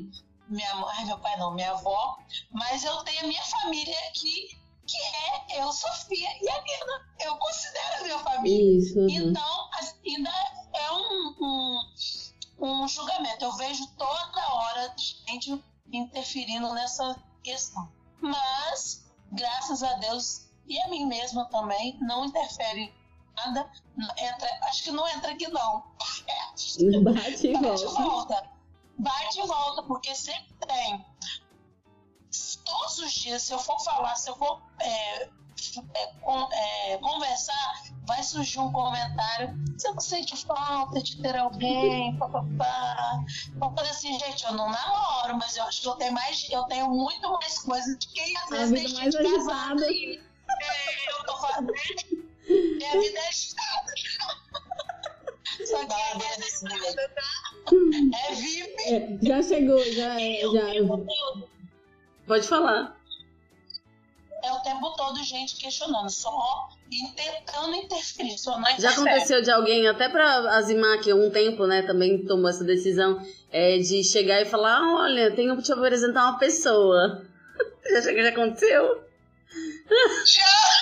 Minha mãe, meu pai não, minha avó. Mas eu tenho a minha família aqui, que é eu, Sofia e a Nina. Eu considero a minha família. Isso. uhum. Então, ainda é um, um, um julgamento. Eu vejo toda hora gente interferindo nessa questão. Mas, graças a Deus e a mim mesma também, não interfere nada. Entra, acho que não entra aqui, não. Bate e Bate volta. volta. Bate e volta, porque sempre tem. Todos os dias, se eu for falar, se eu for é, é, é, conversar, vai surgir um comentário. Você não sente falta de ter alguém? Papapá. Eu falei assim, gente, eu não namoro, mas eu acho que eu tenho, mais, eu tenho muito mais coisa de quem às vezes agitada. casada aí. É, eu tô fazendo. Minha vida é agitada. Só que é reservada, tá? É VIP. É, já chegou, já, já. Pode falar. É o tempo todo gente questionando, só tentando interferir. Só não Já aconteceu de alguém, até pra Azimar, que um tempo, né, também tomou essa decisão, é, de chegar e falar: ah, olha, tenho que te apresentar uma pessoa. Já, já aconteceu? Já!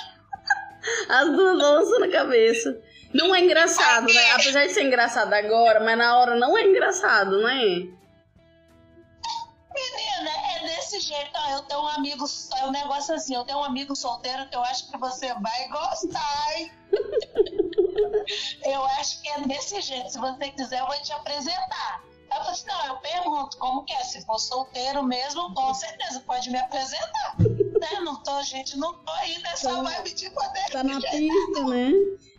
As duas lançam na cabeça. Não é engraçado, né? Apesar de ser engraçado agora, mas na hora não é engraçado, né? Menina, é desse jeito. Ó, eu tenho um amigo, é um negócio assim, eu tenho um amigo solteiro que eu acho que você vai gostar, hein? eu acho que é desse jeito. Se você quiser, eu vou te apresentar. Eu falei assim, não, eu pergunto como que é. Se for solteiro mesmo, com certeza pode me apresentar. Né? Não tô, gente, não tô aí nessa Tá- vibe de poder. Tá na pista, né?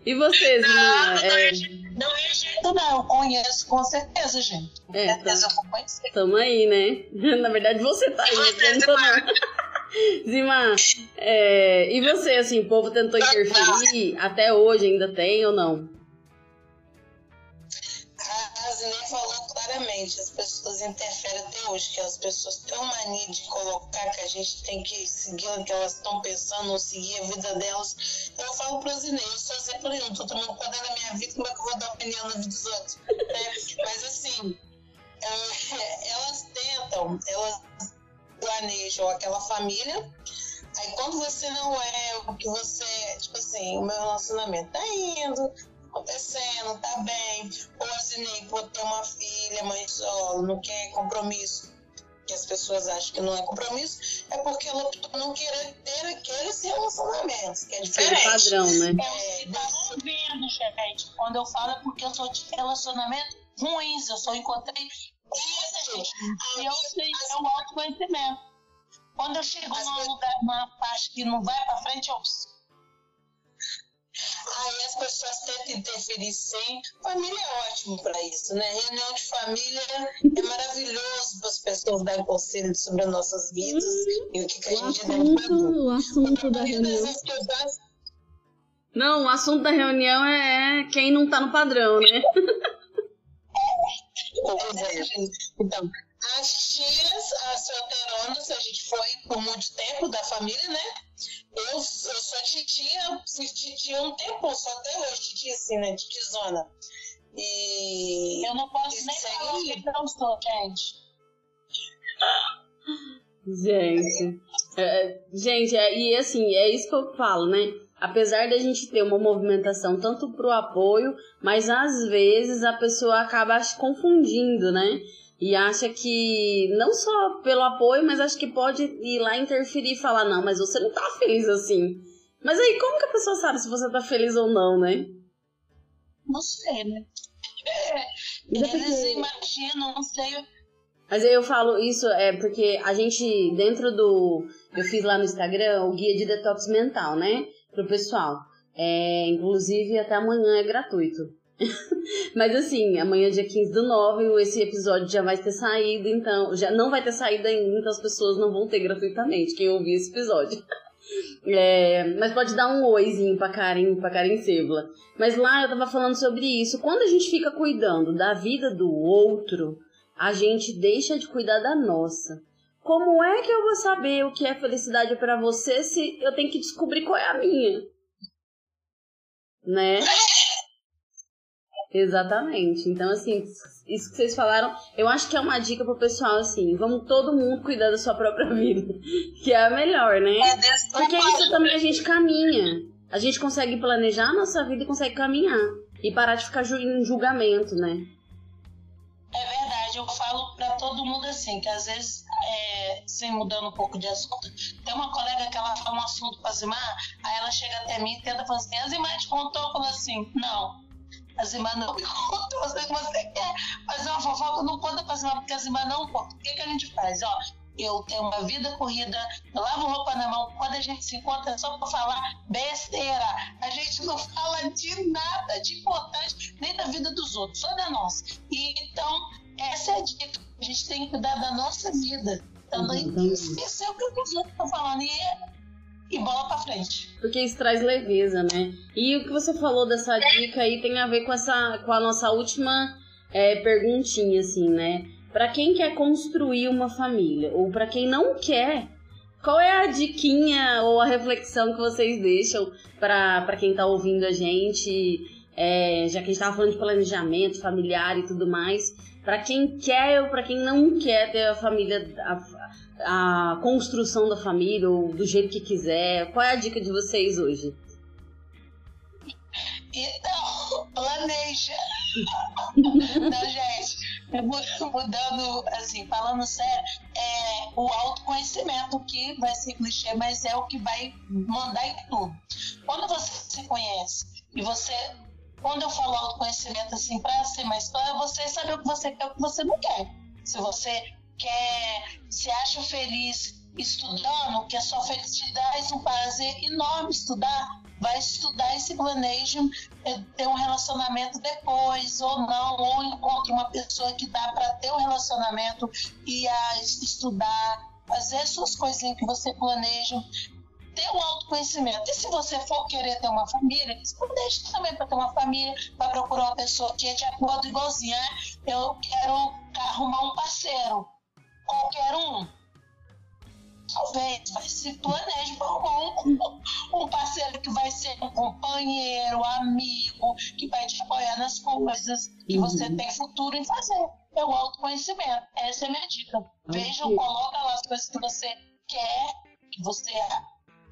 E você, Não, não, É, não é jeito, não. Conheço, com certeza, gente. Com É, certeza eu vou conhecer. tamo aí, né? Na verdade, você tá aí, né? você, não tô, não. Zima, é, e você, assim, o povo tentou interferir, até hoje ainda tem ou não? A Zinei falou claramente, as pessoas interferem até hoje, que as pessoas têm uma mania de colocar que a gente tem que seguir o que elas estão pensando, ou seguir a vida delas. Eu falo pra Zinei, eu sou exemplo nenhum, tô tomando conta da minha vida, como é que eu vou dar opinião na vida dos outros? né? Mas assim, é, elas tentam, elas planejam aquela família, aí quando você não é o que você, tipo assim, o meu relacionamento tá indo, acontecendo, tá bem. Ou asinei por ter uma filha, mãe solo, não quer compromisso. Que as pessoas acham que não é compromisso, é porque ela optou por não querer ter aqueles relacionamentos, que é diferente. padrão, né? É tá ouvindo, gente. Quando eu falo é porque eu sou de relacionamento ruins. Eu só encontrei gente. E eu sei, é o autoconhecimento. Quando eu chego num lugar, numa parte que não vai pra frente, eu. Aí as pessoas tentam interferir sim. Família é ótimo para isso, né? Reunião de família é maravilhoso para as pessoas darem conselho sobre as nossas vidas e o que, que a gente deve fazer. o assunto da reunião. Não, o assunto da reunião é quem não tá no padrão, né? Pois é. Então, as tias, as solteironas, a gente foi por muito tempo da família, né? Eu, eu sou titia, fui titia um tempo, só até hoje, titia assim, né? Titizona. E Eu não posso nem Isso falar o aí. que eu sou, gente. Gente, é, gente, é, e assim, é isso que eu falo, né? Apesar da gente ter uma movimentação tanto pro apoio, mas às vezes a pessoa acaba se confundindo, né? E acha que não só pelo apoio, mas acha que pode ir lá interferir e falar, não, mas você não tá feliz assim. Mas aí, como que a pessoa sabe se você tá feliz ou não, né? Não sei, né? É Eles porque- imaginam, não sei. Mas aí eu falo isso é porque a gente, dentro do. Eu fiz lá no Instagram o guia de detox mental, né? Pro pessoal. É, inclusive, até amanhã é gratuito. Mas assim, amanhã, dia 15 do 9, esse episódio já vai ter saído, então. Já não vai ter saído ainda, então as pessoas não vão ter gratuitamente, quem ouvir esse episódio. É, mas pode dar um oizinho pra Karen, pra Karen Sebla. Mas lá eu tava falando sobre isso. Quando a gente fica cuidando da vida do outro, a gente deixa de cuidar da nossa. Como é que eu vou saber o que é felicidade pra você se eu tenho que descobrir qual é a minha? Né? Exatamente. Então, assim, isso que vocês falaram, eu acho que é uma dica pro pessoal, assim, vamos todo mundo cuidar da sua própria vida, que é a melhor, né? É Porque isso também a gente caminha. A gente consegue planejar a nossa vida e consegue caminhar. E parar de ficar em julgamento, né? É verdade, eu falo pra todo mundo assim, que às vezes, é, sem mudando um pouco de assunto, tem uma colega que ela fala um assunto pra Zimar, aí ela chega até mim e tenta falar assim, a Zimar te contou? Eu falo assim, não. A Zimar não me contou, eu sei que você quer fazer uma fofoca, não conta pra Zimar, porque a Zimar não conta. O que, que a gente faz? Ó, eu tenho uma vida corrida, eu lavo roupa na mão, quando a gente se encontra é só pra falar besteira. A gente não fala de nada de importante, nem da vida dos outros, só da nossa. E, então, essa é a dica. A gente tem que cuidar da nossa vida. Também Exatamente. esquecer o que os outros estão falando. E é, e bola pra frente. Porque isso traz leveza, né? E o que você falou dessa dica aí tem a ver com, essa, com a nossa última é, perguntinha, assim, né? Para quem quer construir uma família, ou para quem não quer, qual é a diquinha ou a reflexão que vocês deixam para quem tá ouvindo a gente? É, já que a gente tava falando de planejamento familiar e tudo mais, para quem quer ou para quem não quer ter a família, a, a construção da família ou do jeito que quiser, qual é a dica de vocês hoje? Então, planeja. Não, gente, mudando, assim, falando sério, é o autoconhecimento que vai ser clichê, mas é o que vai mandar em tudo. Quando você se conhece e você quando eu falo autoconhecimento, assim, para ser mais claro, é você saber o que você quer e o que você não quer. Se você quer, se acha feliz estudando, que a sua felicidade é um prazer enorme estudar, vai estudar e se planeja é, ter um relacionamento depois, ou não, ou encontra uma pessoa que dá para ter um relacionamento e a estudar, fazer suas coisinhas que você planeja ter o autoconhecimento. E se você for querer ter uma família, deixe também para ter uma família, para procurar uma pessoa que é de acordo igualzinho. Ah, eu quero arrumar um parceiro, qualquer um. Talvez, mas se planeje para um, um parceiro que vai ser um companheiro, amigo, que vai te apoiar nas coisas que uhum. você tem futuro em fazer. É o autoconhecimento. Essa é a minha dica. Veja, coloca lá as coisas que você quer, que você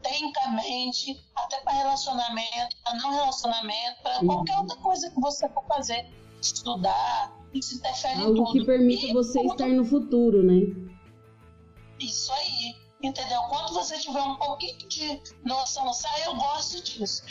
tecnicamente, até para relacionamento, para não relacionamento, para qualquer outra coisa que você for fazer, estudar, isso interfere Algo em tudo. que permita você estar no futuro, né? Isso aí, entendeu? Quando você tiver um pouquinho de noção, sabe, eu gosto disso.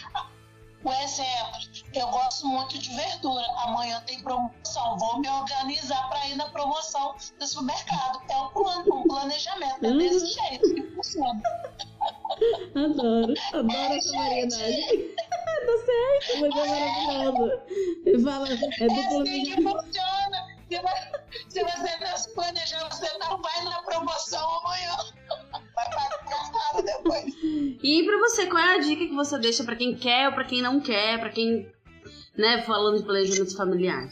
O exemplo, eu gosto muito de verdura. Amanhã tem promoção, vou me organizar para ir na promoção do supermercado. É um plano, um planejamento, é desse uhum. jeito que funciona. Adoro, adoro essa variedade. Tá certo, mas é maravilhoso. Ele fala, é do é assim que funciona. Se você não se planejar, você não vai na promoção amanhã. Vai pagar caro depois. E pra você, qual é a dica que você deixa pra quem quer ou pra quem não quer, pra quem, né, falando de planejamento familiar?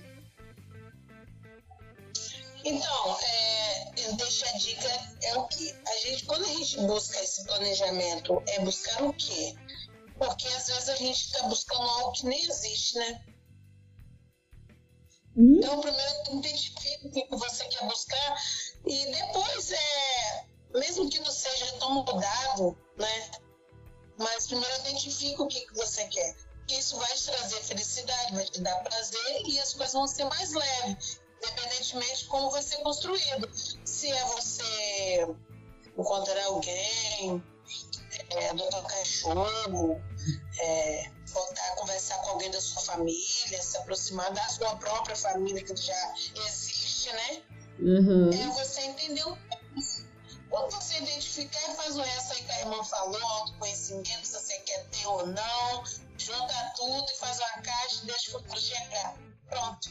Então, é, eu deixo a dica, é o que a gente, quando a gente busca esse planejamento, é buscar o quê? Porque às vezes a gente está buscando algo que nem existe, né? Hum? Então, primeiro identifica o que você quer buscar e depois, é, mesmo que não seja tão mudado, né? Mas primeiro identifica o que você quer. Porque isso vai te trazer felicidade, vai te dar prazer e as coisas vão ser mais leves independentemente de como vai ser construído. Se é você encontrar alguém, é, adotar um cachorro, é, voltar a conversar com alguém da sua família, se aproximar da sua própria família que já existe, né? Uhum. É você entender o quando você identificar faz o resto aí que a irmã falou, autoconhecimento, se você quer ter ou não, junta tudo e faz uma caixa e deixa o futuro chegar. Pronto.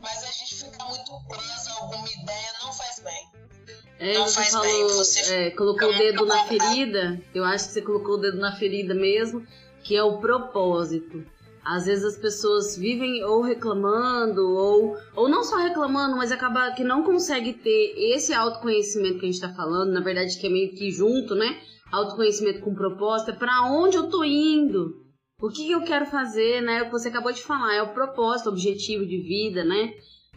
Mas a gente ficar muito preso a alguma ideia não faz bem. É, não faz falou, bem. Você é, colocou o dedo na ferida. Eu acho que você colocou o dedo na ferida mesmo, que é o propósito. Às vezes as pessoas vivem ou reclamando, ou, ou não só reclamando, mas acaba que não consegue ter esse autoconhecimento que a gente está falando, na verdade que é meio que junto, né? Autoconhecimento com propósito, é para onde eu tô indo? O que, eu quero fazer, né? O que você acabou de falar, é o propósito, objetivo de vida, né?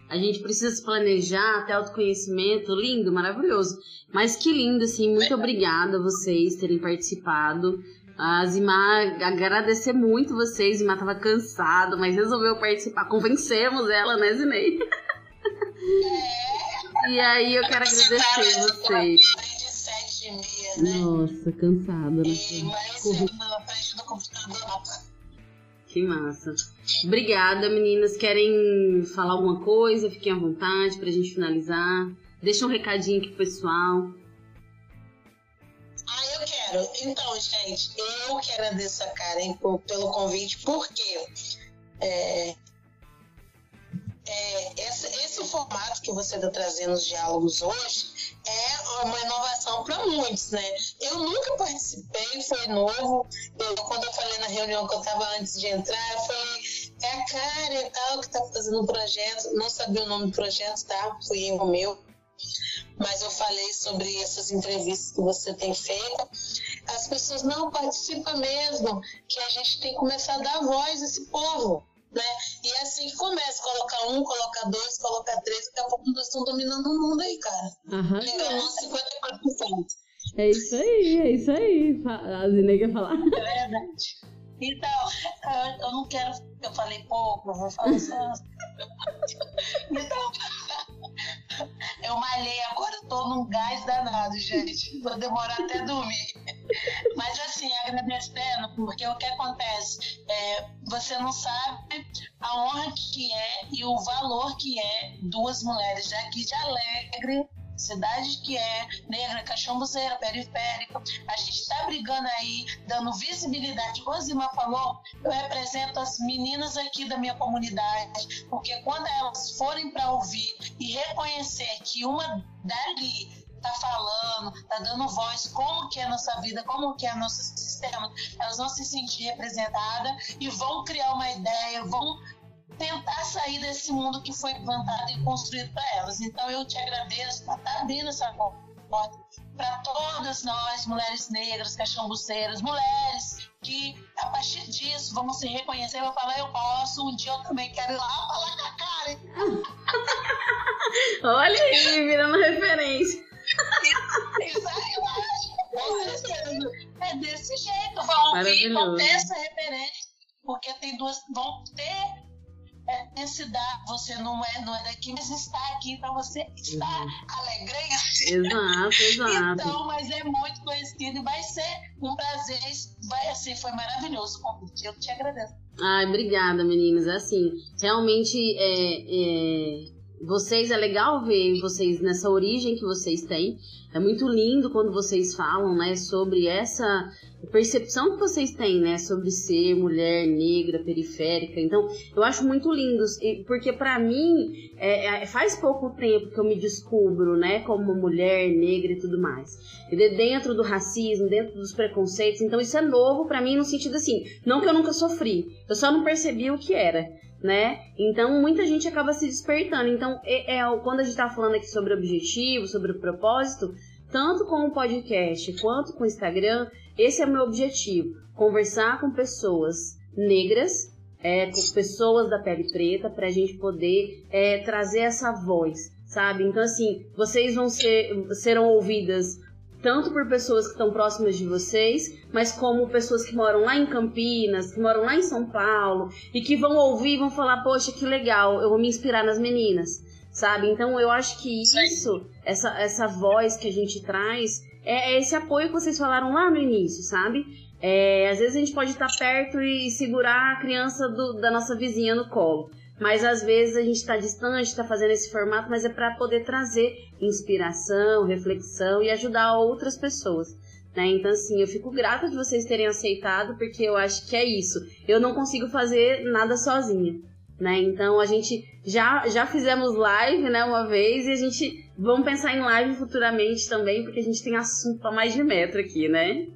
A gente precisa se planejar, ter autoconhecimento, lindo, maravilhoso. Mas que lindo, assim, muito obrigada a vocês terem participado. A Zimar, agradecer muito vocês. Zimar tava cansado, mas resolveu participar. Convencemos ela, né, Zinei? É. e aí eu quero agradecer vocês. Nossa, cansada, né? E, na frente do computador. Que massa. Obrigada, meninas. Querem falar alguma coisa? Fiquem à vontade pra gente finalizar. Deixa um recadinho aqui pro pessoal. Ah, eu quero. Então, gente, eu que agradeço a Karen por, pelo convite, porque é, é, esse, esse formato que você está trazendo os diálogos hoje é uma inovação para muitos, né? eu nunca participei, foi novo. Eu, quando eu falei na reunião que eu estava antes de entrar, eu falei, é a e tal que está fazendo um projeto. Não sabia o nome do projeto, tá? Fui erro meu. Mas eu falei sobre essas entrevistas que você tem feito. As pessoas não participam mesmo, que a gente tem que começar a dar voz a esse povo. Né? E é assim que começa, colocar um, colocar dois, colocar três, daqui a pouco nós estamos dominando o mundo aí, cara. Aham. Chegamos a 54%. É isso aí, é isso aí. A Zine quer falar. É verdade. Então, eu, eu não quero. Eu falei pouco, eu vou falar só. Então, eu malhei agora, tô num gás danado, gente. Vou demorar até dormir. Mas assim, agradecendo, porque o que acontece? É, você não sabe a honra que é e o valor que é duas mulheres daqui de Alegre cidade que é negra, cachambuzeira, periférica. A gente está brigando aí, dando visibilidade. Como a Zima falou, eu represento as meninas aqui da minha comunidade, porque quando elas forem para ouvir e reconhecer que uma dali tá falando, tá dando voz, como que é a nossa vida, como que é o nosso sistema, elas vão se sentir representadas e vão criar uma ideia, vão tentar sair desse mundo que foi plantado e construído para elas. Então eu te agradeço por estar abrindo essa porta para todas nós, mulheres negras, cachambuceiras, mulheres que a partir disso vão se reconhecer, vão falar, eu posso, um dia eu também quero ir lá falar com a Karen. Olha aí, virando referência. É desse jeito, vão ouvir, vão ter essa referência, porque tem duas, vão ter é, dar, você não é, não é daqui, mas está aqui, então você está alegrense. Exato, exato. Então, mas é muito conhecido e vai ser um prazer, vai assim, foi maravilhoso o convite, eu te agradeço. Ai, obrigada, meninas. Assim, realmente, é, é, vocês, é legal ver vocês nessa origem que vocês têm. É muito lindo quando vocês falam, né, sobre essa percepção que vocês têm, né, sobre ser mulher negra, periférica. Então, eu acho muito lindo, porque pra mim, é, é, faz pouco tempo que eu me descubro, né, como mulher negra e tudo mais. De- dentro do racismo, dentro dos preconceitos. Então, isso é novo pra mim no sentido assim, não que eu nunca sofri, eu só não percebi o que era. Né? Então muita gente acaba se despertando. Então, é, é- quando a gente tá falando aqui sobre objetivo, sobre o propósito, tanto com o podcast quanto com o Instagram, esse é o meu objetivo: conversar com pessoas negras, é, com pessoas da pele preta, para a gente poder é, trazer essa voz, sabe? Então, assim, vocês vão ser serão ouvidas tanto por pessoas que estão próximas de vocês, mas como pessoas que moram lá em Campinas, que moram lá em São Paulo e que vão ouvir e vão falar: Poxa, que legal, eu vou me inspirar nas meninas, sabe? Então, eu acho que isso, essa, essa voz que a gente traz, é, é esse apoio que vocês falaram lá no início, sabe? É, às vezes a gente pode estar perto e segurar a criança do- da nossa vizinha no colo. Mas às vezes a gente está distante, está fazendo esse formato, mas é para poder trazer inspiração, reflexão e ajudar outras pessoas. Né? Então, assim, eu fico grata de vocês terem aceitado, porque eu acho que é isso. Eu não consigo fazer nada sozinha. Né? Então a gente já, já fizemos live né, uma vez e a gente vamos pensar em live futuramente também, porque a gente tem assunto para mais de metro aqui, né?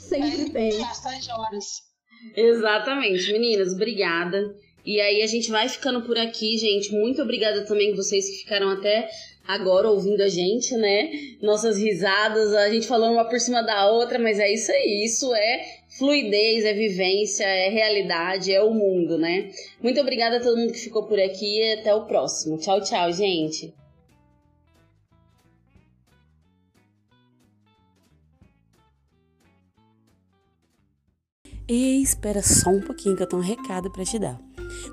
Sempre tem. Bastante horas. Exatamente, meninas, obrigada. E aí a gente vai ficando por aqui, gente. Muito obrigada também vocês que ficaram até agora ouvindo a gente, né? Nossas risadas, a gente falando uma por cima da outra, mas é isso aí. Isso é fluidez, é vivência, é realidade, é o mundo, né? Muito obrigada a todo mundo que ficou por aqui e até o próximo. Tchau, tchau, gente. E espera só um pouquinho que eu tenho um recado para te dar.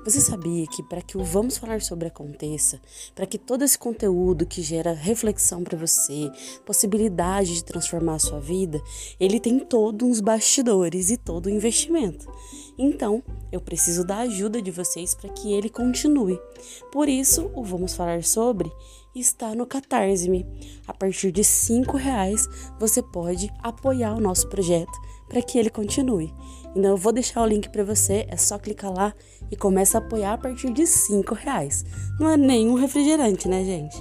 Você sabia que para que o Vamos Falar Sobre aconteça, para que todo esse conteúdo que gera reflexão para você, possibilidade de transformar a sua vida, ele tem todos uns bastidores e todo o investimento. Então, eu preciso da ajuda de vocês para que ele continue. Por isso, o Vamos Falar Sobre está no Catarse-me. A partir de R$ reais você pode apoiar o nosso projeto para que ele continue. Então eu vou deixar o link para você, é só clicar lá e começa a apoiar a partir de 5 reais. Não é nenhum refrigerante, né, gente?